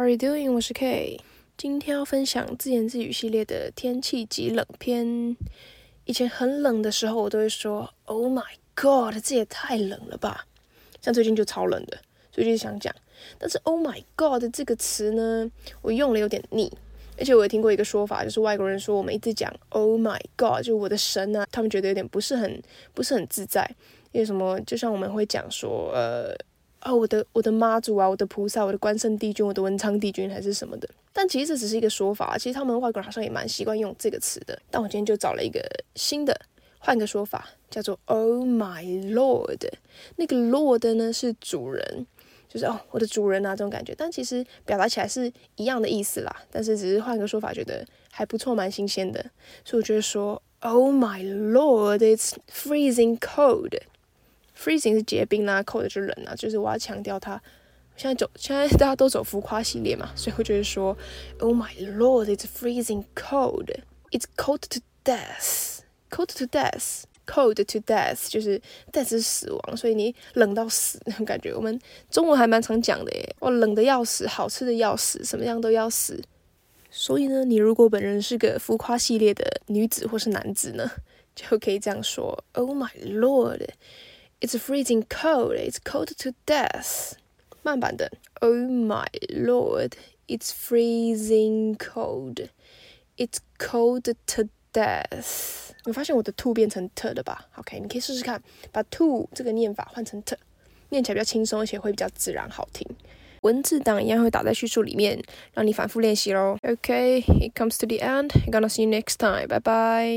are you doing？我是 K，今天要分享自言自语系列的天气及冷篇。以前很冷的时候，我都会说 “Oh my God”，这也太冷了吧。像最近就超冷的，所以就想讲。但是 “Oh my God” 这个词呢，我用了有点腻。而且我也听过一个说法，就是外国人说我们一直讲 “Oh my God”，就我的神啊，他们觉得有点不是很不是很自在。因为什么？就像我们会讲说，呃。哦，我的我的妈祖啊，我的菩萨，我的关圣帝君，我的文昌帝君还是什么的。但其实这只是一个说法，其实他们外国人好像也蛮习惯用这个词的。但我今天就找了一个新的，换个说法，叫做 “Oh my Lord”。那个 Lord 呢是主人，就是哦我的主人啊这种感觉。但其实表达起来是一样的意思啦，但是只是换个说法，觉得还不错，蛮新鲜的。所以我觉得说 “Oh my Lord”，it's freezing cold。Freezing 是结冰啦，cold 就冷啊，就是我要强调它。现在走，现在大家都走浮夸系列嘛，所以我就会说，Oh my lord, it's freezing cold. It's cold to death. Cold to death. Cold to death 就是 death 是死亡，所以你冷到死那种感觉。我们中文还蛮常讲的耶，哇，冷的要死，好吃的要死，什么样都要死。所以呢，你如果本人是个浮夸系列的女子或是男子呢，就可以这样说，Oh my lord. It's freezing cold. It's cold to death. 慢版的，Oh my lord, it's freezing cold. It's cold to death. 你发现我的 to 变成 t 了吧？OK，你可以试试看，把 to 这个念法换成 t，念起来比较轻松，而且会比较自然好听。文字档一样会打在叙述里面，让你反复练习喽。OK, it comes to the end. I'm gonna see you next time. Bye bye.